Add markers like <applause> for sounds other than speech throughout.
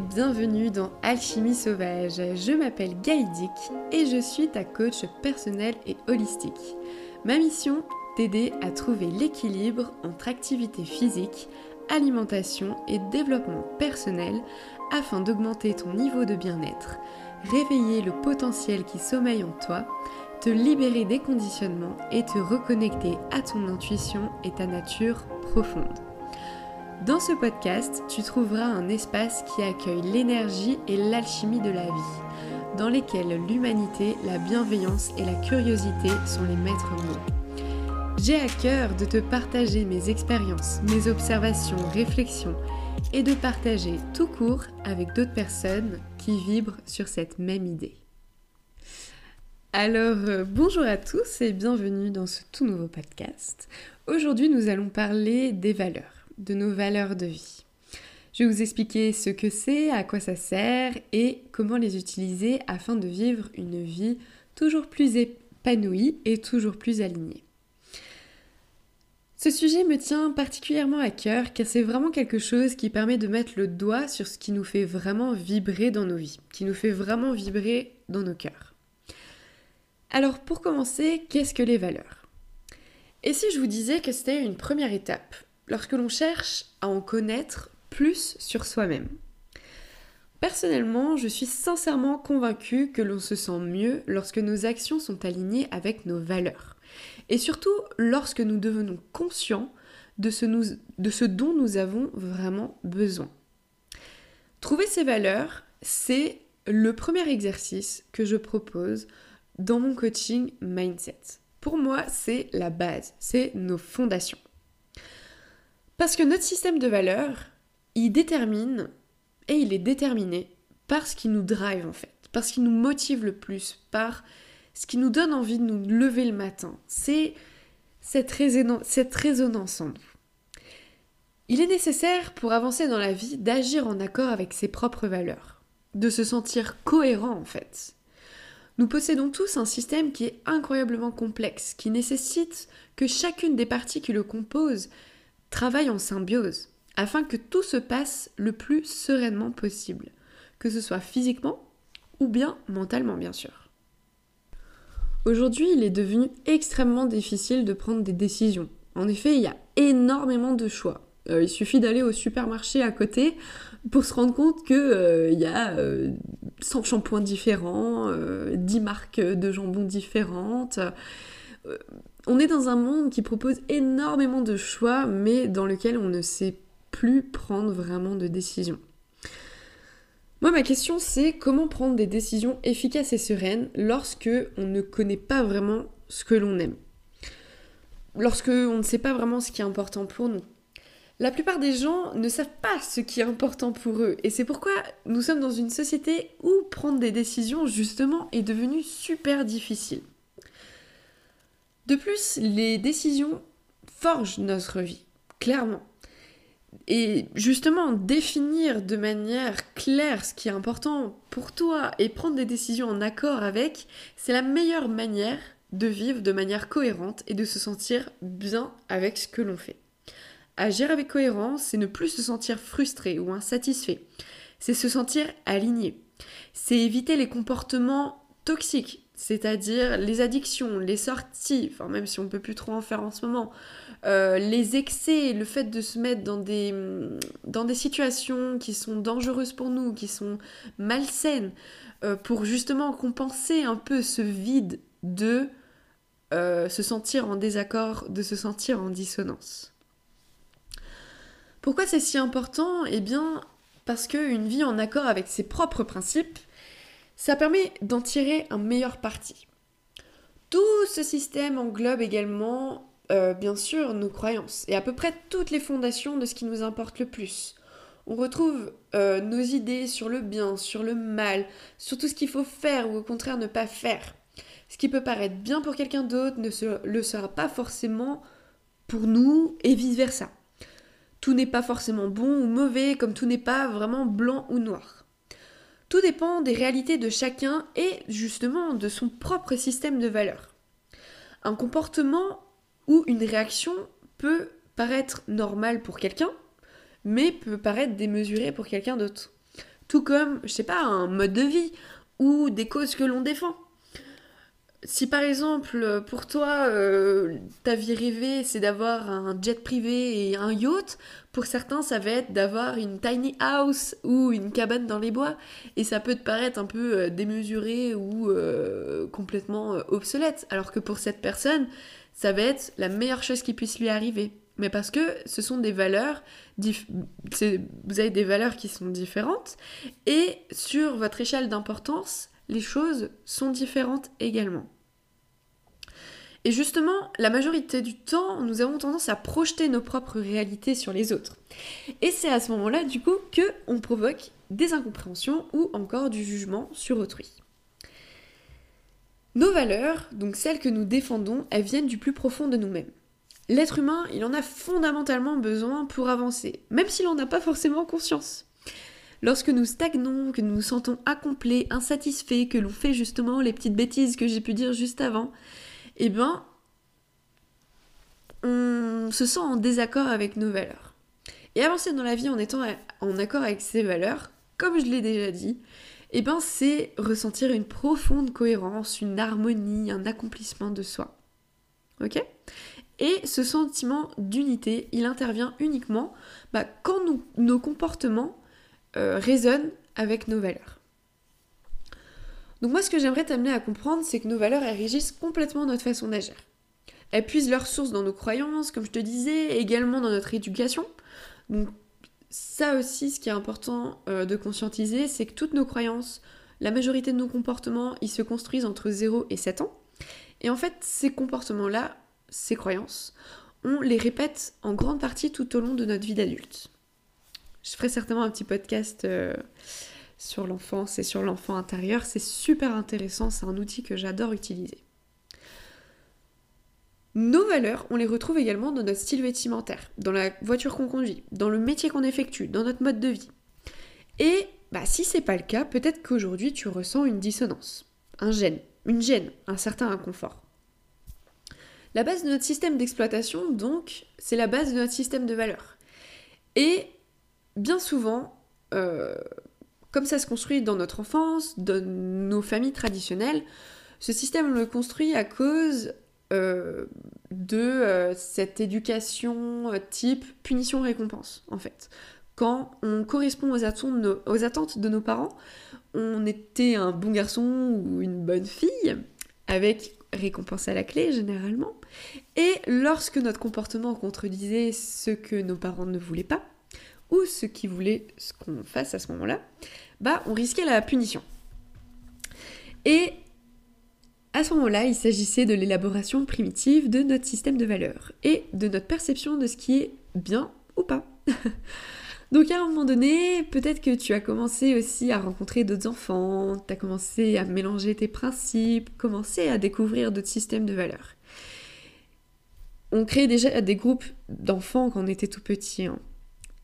Bienvenue dans Alchimie Sauvage. Je m'appelle Gaïdic et je suis ta coach personnelle et holistique. Ma mission, t'aider à trouver l'équilibre entre activité physique, alimentation et développement personnel afin d'augmenter ton niveau de bien-être, réveiller le potentiel qui sommeille en toi, te libérer des conditionnements et te reconnecter à ton intuition et ta nature profonde. Dans ce podcast, tu trouveras un espace qui accueille l'énergie et l'alchimie de la vie, dans lesquels l'humanité, la bienveillance et la curiosité sont les maîtres mots. J'ai à cœur de te partager mes expériences, mes observations, réflexions et de partager tout court avec d'autres personnes qui vibrent sur cette même idée. Alors, euh, bonjour à tous et bienvenue dans ce tout nouveau podcast. Aujourd'hui, nous allons parler des valeurs de nos valeurs de vie. Je vais vous expliquer ce que c'est, à quoi ça sert et comment les utiliser afin de vivre une vie toujours plus épanouie et toujours plus alignée. Ce sujet me tient particulièrement à cœur car c'est vraiment quelque chose qui permet de mettre le doigt sur ce qui nous fait vraiment vibrer dans nos vies, qui nous fait vraiment vibrer dans nos cœurs. Alors pour commencer, qu'est-ce que les valeurs? Et si je vous disais que c'était une première étape, lorsque l'on cherche à en connaître plus sur soi-même. Personnellement, je suis sincèrement convaincue que l'on se sent mieux lorsque nos actions sont alignées avec nos valeurs. Et surtout lorsque nous devenons conscients de ce, dont nous avons vraiment besoin. Trouver ces valeurs, c'est le premier exercice que je propose dans mon coaching Mindset. Pour moi, c'est la base, c'est nos fondations. Parce que notre système de valeurs, il détermine et il est déterminé par ce qui nous drive en fait, par ce qui nous motive le plus, par ce qui nous donne envie de nous lever le matin. C'est cette, cette résonance en nous. Il est nécessaire pour avancer dans la vie d'agir en accord avec ses propres valeurs, de se sentir cohérent en fait. Nous possédons tous un système qui est incroyablement complexe, qui nécessite que chacune des parties qui le composent travaille en symbiose afin que tout se passe le plus sereinement possible, que ce soit physiquement ou bien mentalement bien sûr. Aujourd'hui, il est devenu extrêmement difficile de prendre des décisions. En effet, il y a énormément de choix. Euh, il suffit d'aller au supermarché à côté pour se rendre compte qu'il euh, y a 100 euh, shampoings différents, 10 marques de jambon différentes on est dans un monde qui propose énormément de choix, mais dans lequel on ne sait plus prendre vraiment de décisions. Moi, ma question, c'est comment prendre des décisions efficaces et sereines lorsque on ne connaît pas vraiment ce que l'on aime? Lorsque on ne sait pas vraiment ce qui est important pour nous. La plupart des gens ne savent pas ce qui est important pour eux, et c'est pourquoi nous sommes dans une société où prendre des décisions, justement, est devenu super difficile. De plus, les décisions forgent notre vie, clairement. Et justement, définir de manière claire ce qui est important pour toi et prendre des décisions en accord avec, c'est la meilleure manière de vivre de manière cohérente et de se sentir bien avec ce que l'on fait. Agir avec cohérence, c'est ne plus se sentir frustré ou insatisfait. C'est se sentir aligné. C'est éviter les comportements toxiques, c'est-à-dire les addictions, les sorties, enfin même si on peut plus trop en faire en ce moment, euh, les excès, le fait de se mettre dans des, dans des situations qui sont dangereuses pour nous, qui sont malsaines, euh, pour justement compenser un peu ce vide de euh, se sentir en désaccord, de se sentir en dissonance. Pourquoi c'est si important? Eh bien, parce qu'une vie en accord avec ses propres principes, ça permet d'en tirer un meilleur parti. Tout ce système englobe également, euh, bien sûr, nos croyances et à peu près toutes les fondations de ce qui nous importe le plus. On retrouve euh, nos idées sur le bien, sur le mal, sur tout ce qu'il faut faire ou au contraire ne pas faire. Ce qui peut paraître bien pour quelqu'un d'autre ne le sera pas forcément pour nous et vice-versa. Tout n'est pas forcément bon ou mauvais comme tout n'est pas vraiment blanc ou noir. Tout dépend des réalités de chacun et justement de son propre système de valeurs. Un comportement ou une réaction peut paraître normal pour quelqu'un mais peut paraître démesuré pour quelqu'un d'autre. Tout comme, je sais pas, un mode de vie ou des causes que l'on défend. Si par exemple, pour toi, euh, ta vie rêvée, c'est d'avoir un jet privé et un yacht, pour certains, ça va être d'avoir une tiny house ou une cabane dans les bois. Et ça peut te paraître un peu euh, démesuré ou euh, complètement obsolète. Alors que pour cette personne, ça va être la meilleure chose qui puisse lui arriver. Mais parce que ce sont des valeurs, vous avez des valeurs qui sont différentes, et sur votre échelle d'importance, les choses sont différentes également. Et justement, la majorité du temps, nous avons tendance à projeter nos propres réalités sur les autres. Et c'est à ce moment-là, du coup, que on provoque des incompréhensions ou encore du jugement sur autrui. Nos valeurs, donc celles que nous défendons, elles viennent du plus profond de nous-mêmes. L'être humain, il en a fondamentalement besoin pour avancer, même s'il n'en a pas forcément conscience. Lorsque nous stagnons, que nous nous sentons incomplets, insatisfaits, que l'on fait justement les petites bêtises que j'ai pu dire juste avant, eh ben, on se sent en désaccord avec nos valeurs. Et avancer dans la vie en étant en accord avec ses valeurs, comme je l'ai déjà dit, eh ben, c'est ressentir une profonde cohérence, une harmonie, un accomplissement de soi. Ok? Et ce sentiment d'unité, il intervient uniquement bah, quand nos comportements euh, résonnent avec nos valeurs. Donc moi ce que j'aimerais t'amener à comprendre, c'est que nos valeurs, elles régissent complètement notre façon d'agir. Elles puisent leur source dans nos croyances, comme je te disais, également dans notre éducation. Donc ça aussi, ce qui est important euh, de conscientiser, c'est que toutes nos croyances, la majorité de nos comportements, ils se construisent entre 0 et 7 ans. Et en fait, ces comportements-là, ces croyances, on les répète en grande partie tout au long de notre vie d'adulte. Je ferai certainement un petit podcast euh, sur l'enfance et sur l'enfant intérieur. C'est super intéressant, c'est un outil que j'adore utiliser. Nos valeurs, on les retrouve également dans notre style vestimentaire, dans la voiture qu'on conduit, dans le métier qu'on effectue, dans notre mode de vie. Et bah, si c'est pas le cas, peut-être qu'aujourd'hui tu ressens une dissonance, un gêne, une gêne, un certain inconfort. La base de notre système d'exploitation, donc, c'est la base de notre système de valeurs. Et bien souvent, euh, comme ça se construit dans notre enfance, dans nos familles traditionnelles, ce système le construit à cause euh, de euh, cette éducation type punition-récompense, en fait. Quand on correspond aux attentes, aux attentes de nos parents, on était un bon garçon ou une bonne fille, avec récompense à la clé généralement. Et lorsque notre comportement contredisait ce que nos parents ne voulaient pas, ou ce qu'ils voulaient qu'on fasse à ce moment-là, bah on risquait la punition. Et à ce moment-là, il s'agissait de l'élaboration primitive de notre système de valeurs et de notre perception de ce qui est bien ou pas. <laughs> Donc à un moment donné, peut-être que tu as commencé aussi à rencontrer d'autres enfants, tu as commencé à mélanger tes principes, commencé à découvrir d'autres systèmes de valeurs. On crée déjà des groupes d'enfants quand on était tout petit. Hein.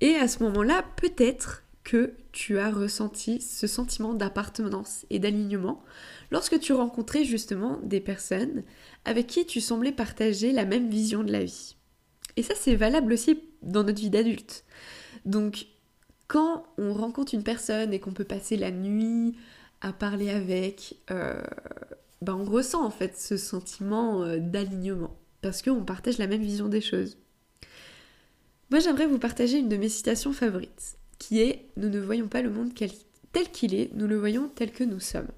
Et à ce moment-là, peut-être que tu as ressenti ce sentiment d'appartenance et d'alignement lorsque tu rencontrais justement des personnes avec qui tu semblais partager la même vision de la vie. Et ça, c'est valable aussi dans notre vie d'adulte. Donc, quand on rencontre une personne et qu'on peut passer la nuit à parler avec, euh, ben on ressent en fait ce sentiment euh, d'alignement parce qu'on partage la même vision des choses. Moi, j'aimerais vous partager une de mes citations favorites, qui est Nous ne voyons pas le monde tel qu'il est, nous le voyons tel que nous sommes.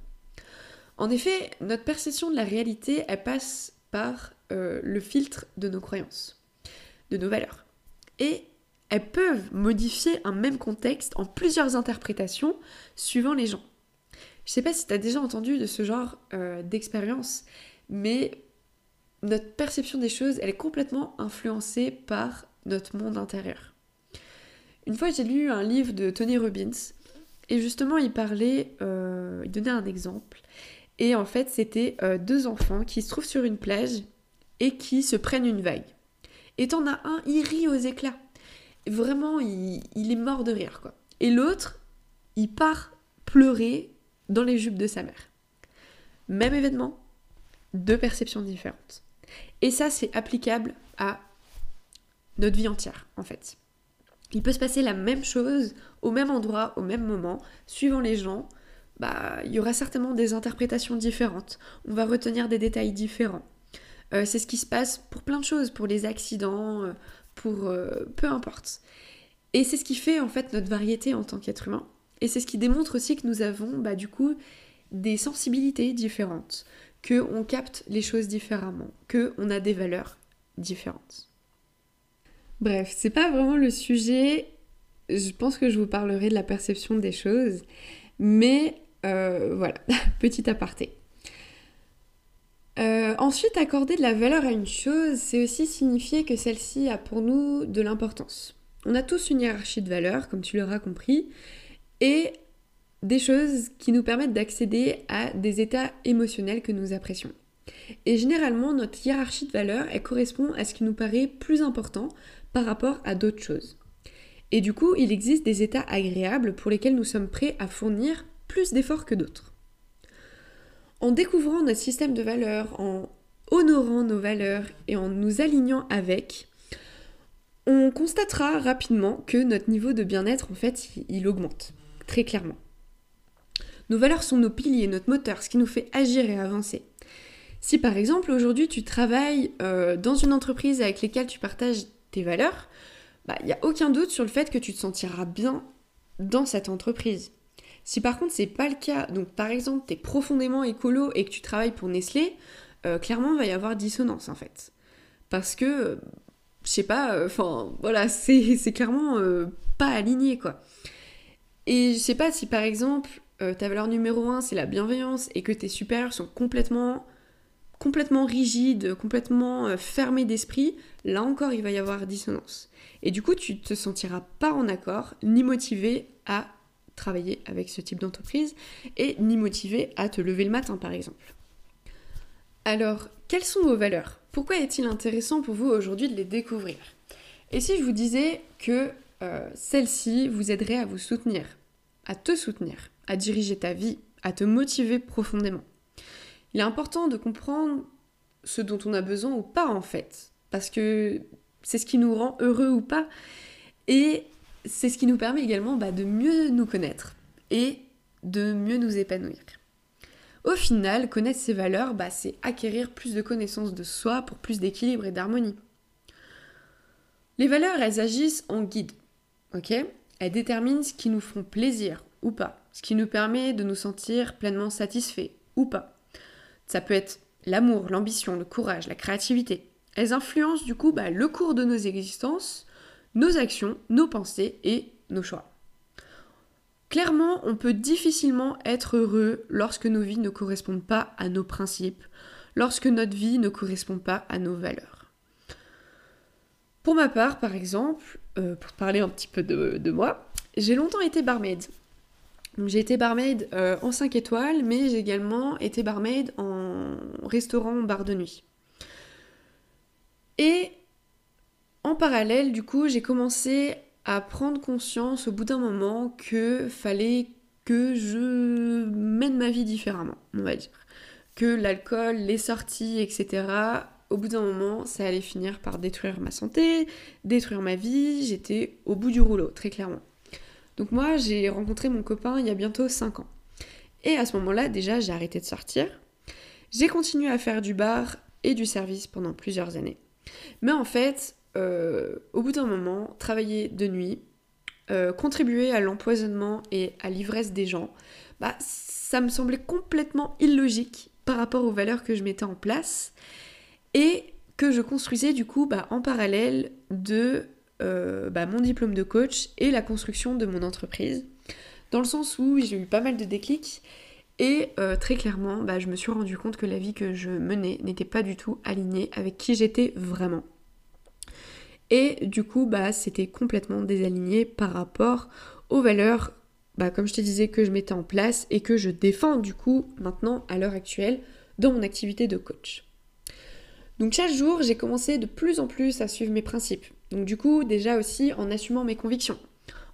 En effet, notre perception de la réalité, elle passe par euh, le filtre de nos croyances, de nos valeurs. Et elles peuvent modifier un même contexte en plusieurs interprétations suivant les gens. Je sais pas si tu as déjà entendu de ce genre euh, d'expérience, mais notre perception des choses, elle est complètement influencée par notre monde intérieur. Une fois, j'ai lu un livre de Tony Robbins et justement, il parlait, euh, il donnait un exemple. Et en fait, c'était euh, deux enfants qui se trouvent sur une plage et qui se prennent une vague. Et t'en as un, il rit aux éclats. Vraiment, il, il est mort de rire, quoi. Et l'autre, il part pleurer dans les jupes de sa mère. Même événement, deux perceptions différentes. Et ça, c'est applicable à notre vie entière, en fait. Il peut se passer la même chose au même endroit, au même moment, suivant les gens. Bah, il y aura certainement des interprétations différentes. On va retenir des détails différents. Euh, c'est ce qui se passe pour plein de choses, pour les accidents, euh, pour euh, peu importe. Et c'est ce qui fait en fait notre variété en tant qu'être humain. Et c'est ce qui démontre aussi que nous avons bah, du coup des sensibilités différentes, que on capte les choses différemment, que on a des valeurs différentes. Bref, c'est pas vraiment le sujet. Je pense que je vous parlerai de la perception des choses, mais voilà, <laughs> petit aparté. Euh, ensuite, accorder de la valeur à une chose, c'est aussi signifier que celle-ci a pour nous de l'importance. On a tous une hiérarchie de valeurs, comme tu l'auras compris, et des choses qui nous permettent d'accéder à des états émotionnels que nous apprécions. Et généralement, notre hiérarchie de valeurs, elle correspond à ce qui nous paraît plus important par rapport à d'autres choses. Et du coup, il existe des états agréables pour lesquels nous sommes prêts à fournir plus d'efforts que d'autres. En découvrant notre système de valeurs, en honorant nos valeurs et en nous alignant avec, on constatera rapidement que notre niveau de bien-être, en fait, il augmente, très clairement. Nos valeurs sont nos piliers, notre moteur, ce qui nous fait agir et avancer. Si par exemple aujourd'hui tu travailles euh, dans une entreprise avec laquelle tu partages tes valeurs, il bah, n'y a aucun doute sur le fait que tu te sentiras bien dans cette entreprise. Si par contre c'est pas le cas, donc par exemple tu es profondément écolo et que tu travailles pour Nestlé, euh, clairement il va y avoir dissonance en fait. Parce que, je sais pas, euh, enfin voilà, <laughs> c'est clairement euh, pas aligné quoi. Et je sais pas si par exemple ta valeur numéro 1 c'est la bienveillance et que tes supérieurs sont complètement complètement rigides, complètement fermés d'esprit, là encore il va y avoir dissonance. Et du coup tu te sentiras pas en accord ni motivé à travailler avec ce type d'entreprise et ni motivé à te lever le matin par exemple. Alors, quelles sont vos valeurs? Pourquoi est-il intéressant pour vous aujourd'hui de les découvrir? Et si je vous disais que euh, celles-ci vous aideraient à vous soutenir, à te soutenir, à diriger ta vie, à te motiver profondément? Il est important de comprendre ce dont on a besoin ou pas en fait, parce que c'est ce qui nous rend heureux ou pas. Et c'est ce qui nous permet également bah, de mieux nous connaître et de mieux nous épanouir. Au final, connaître ses valeurs, bah, c'est acquérir plus de connaissances de soi pour plus d'équilibre et d'harmonie. Les valeurs, elles agissent en guide, ok? Elles déterminent ce qui nous font plaisir ou pas, ce qui nous permet de nous sentir pleinement satisfaits ou pas. Ça peut être l'amour, l'ambition, le courage, la créativité. Elles influencent du coup bah, le cours de nos existences nos actions, nos pensées et nos choix. Clairement, on peut difficilement être heureux lorsque nos vies ne correspondent pas à nos principes, lorsque notre vie ne correspond pas à nos valeurs. Pour ma part, par exemple, euh, pour parler un petit peu de, moi, j'ai longtemps été barmaid. J'ai été barmaid euh, en 5 étoiles, mais j'ai également été barmaid en restaurant bar de nuit. Et en parallèle, du coup, j'ai commencé à prendre conscience au bout d'un moment que fallait que je mène ma vie différemment, on va dire. Que l'alcool, les sorties, etc., au bout d'un moment, ça allait finir par détruire ma santé, détruire ma vie. J'étais au bout du rouleau, très clairement. Donc moi, j'ai rencontré mon copain il y a bientôt 5 ans. Et à ce moment-là, déjà, j'ai arrêté de sortir. J'ai continué à faire du bar et du service pendant plusieurs années. Mais en fait, euh, au bout d'un moment, travailler de nuit, euh, contribuer à l'empoisonnement et à l'ivresse des gens, bah, ça me semblait complètement illogique par rapport aux valeurs que je mettais en place et que je construisais du coup bah, en parallèle de euh, bah, mon diplôme de coach et la construction de mon entreprise. Dans le sens où j'ai eu pas mal de déclics et très clairement, bah, je me suis rendu compte que la vie que je menais n'était pas du tout alignée avec qui j'étais vraiment. Et du coup, bah, c'était complètement désaligné par rapport aux valeurs, comme je te disais, que je mettais en place et que je défends du coup maintenant à l'heure actuelle dans mon activité de coach. Donc chaque jour, j'ai commencé de plus en plus à suivre mes principes. Donc du coup, déjà aussi en assumant mes convictions,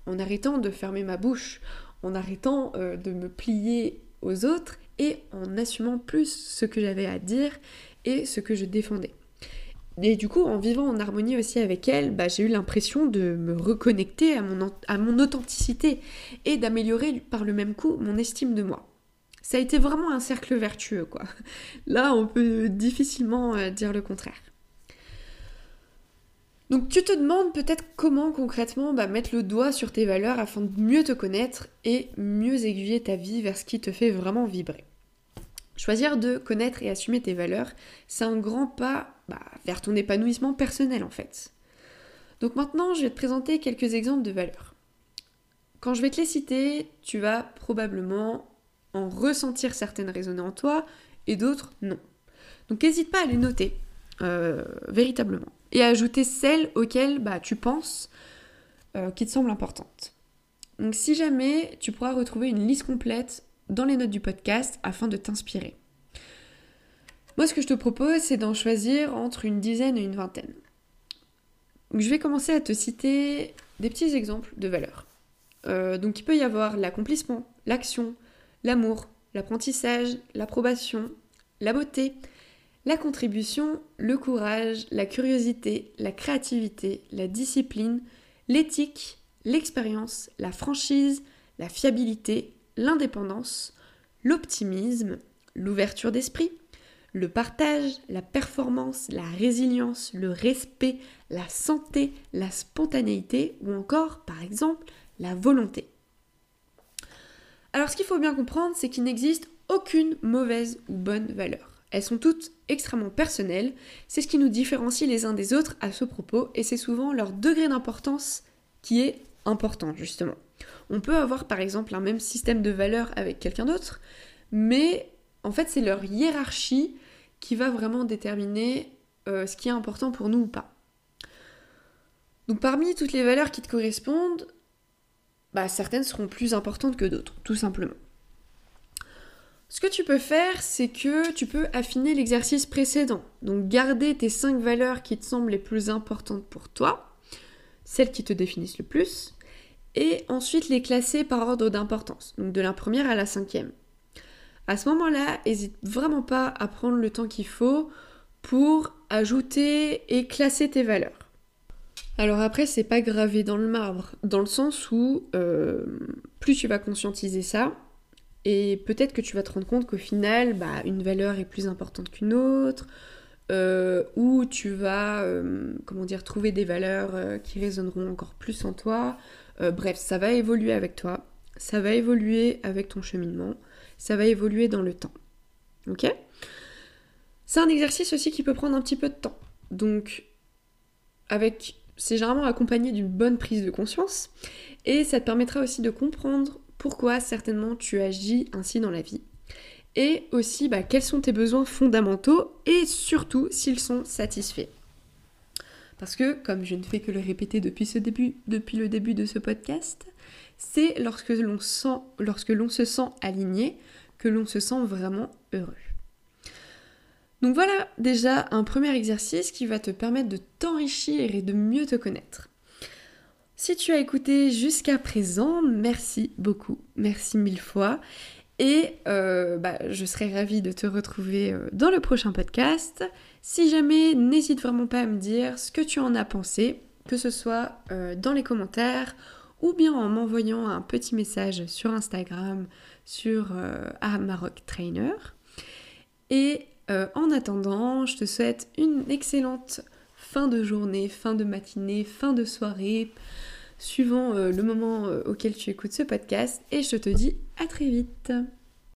en arrêtant de fermer ma bouche, en arrêtant euh, de me plier aux autres et en assumant plus ce que j'avais à dire et ce que je défendais. Et du coup, en vivant en harmonie aussi avec elle, bah, j'ai eu l'impression de me reconnecter à mon, à mon authenticité et d'améliorer par le même coup mon estime de moi. Ça a été vraiment un cercle vertueux, quoi. Là, on peut difficilement euh, dire le contraire. Donc tu te demandes peut-être comment concrètement bah, mettre le doigt sur tes valeurs afin de mieux te connaître et mieux aiguiller ta vie vers ce qui te fait vraiment vibrer. Choisir de connaître et assumer tes valeurs, c'est un grand pas bah, vers ton épanouissement personnel en fait. Donc maintenant, je vais te présenter quelques exemples de valeurs. Quand je vais te les citer, tu vas probablement en ressentir certaines résonner en toi et d'autres non. Donc n'hésite pas à les noter euh, véritablement et ajouter celles auxquelles bah, tu penses euh, qui te semblent importantes. Donc si jamais tu pourras retrouver une liste complète dans les notes du podcast afin de t'inspirer. Moi, ce que je te propose, c'est d'en choisir entre une dizaine et une vingtaine. je vais commencer à te citer des petits exemples de valeurs. Euh, donc, il peut y avoir l'accomplissement, l'action, l'amour, l'apprentissage, l'approbation, la beauté, la contribution, le courage, la curiosité, la créativité, la discipline, l'éthique, l'expérience, la franchise, la fiabilité, l'indépendance, l'optimisme, l'ouverture d'esprit, le partage, la performance, la résilience, le respect, la santé, la spontanéité ou encore, par exemple, la volonté. Alors ce qu'il faut bien comprendre, c'est qu'il n'existe aucune mauvaise ou bonne valeur. Elles sont toutes extrêmement personnelles, c'est ce qui nous différencie les uns des autres à ce propos, et c'est souvent leur degré d'importance qui est important justement. On peut avoir par exemple un même système de valeurs avec quelqu'un d'autre, mais en fait c'est leur hiérarchie qui va vraiment déterminer euh, ce qui est important pour nous ou pas. Donc parmi toutes les valeurs qui te correspondent, bah, certaines seront plus importantes que d'autres, tout simplement. Ce que tu peux faire, c'est que tu peux affiner l'exercice précédent. Donc garder tes cinq valeurs qui te semblent les plus importantes pour toi, celles qui te définissent le plus, et ensuite les classer par ordre d'importance, donc de la première à la cinquième. À ce moment-là, n'hésite vraiment pas à prendre le temps qu'il faut pour ajouter et classer tes valeurs. Alors après, c'est pas gravé dans le marbre, dans le sens où euh, plus tu vas conscientiser ça, et peut-être que tu vas te rendre compte qu'au final, bah, une valeur est plus importante qu'une autre, euh, ou tu vas, euh, comment dire, trouver des valeurs qui résonneront encore plus en toi, euh, bref, ça va évoluer avec toi, ça va évoluer avec ton cheminement, ça va évoluer dans le temps. Ok? C'est un exercice aussi qui peut prendre un petit peu de temps. Donc, avec, c'est généralement accompagné d'une bonne prise de conscience. Et ça te permettra aussi de comprendre pourquoi certainement tu agis ainsi dans la vie. Et aussi bah, quels sont tes besoins fondamentaux et surtout s'ils sont satisfaits. Parce que, comme je ne fais que le répéter depuis, depuis le début de ce podcast, c'est lorsque l'on lorsque l'on se sent aligné, que l'on se sent vraiment heureux. Donc voilà déjà un premier exercice qui va te permettre de t'enrichir et de mieux te connaître. Si tu as écouté jusqu'à présent, merci beaucoup, merci mille fois. Et euh, bah, je serai ravie de te retrouver euh, dans le prochain podcast. Si jamais, n'hésite vraiment pas à me dire ce que tu en as pensé, que ce soit euh, dans les commentaires ou bien en m'envoyant un petit message sur Instagram sur euh, Trainer. Et en attendant, je te souhaite une excellente fin de journée, fin de matinée, fin de soirée, suivant le moment auquel tu écoutes ce podcast. Et je te dis à très vite.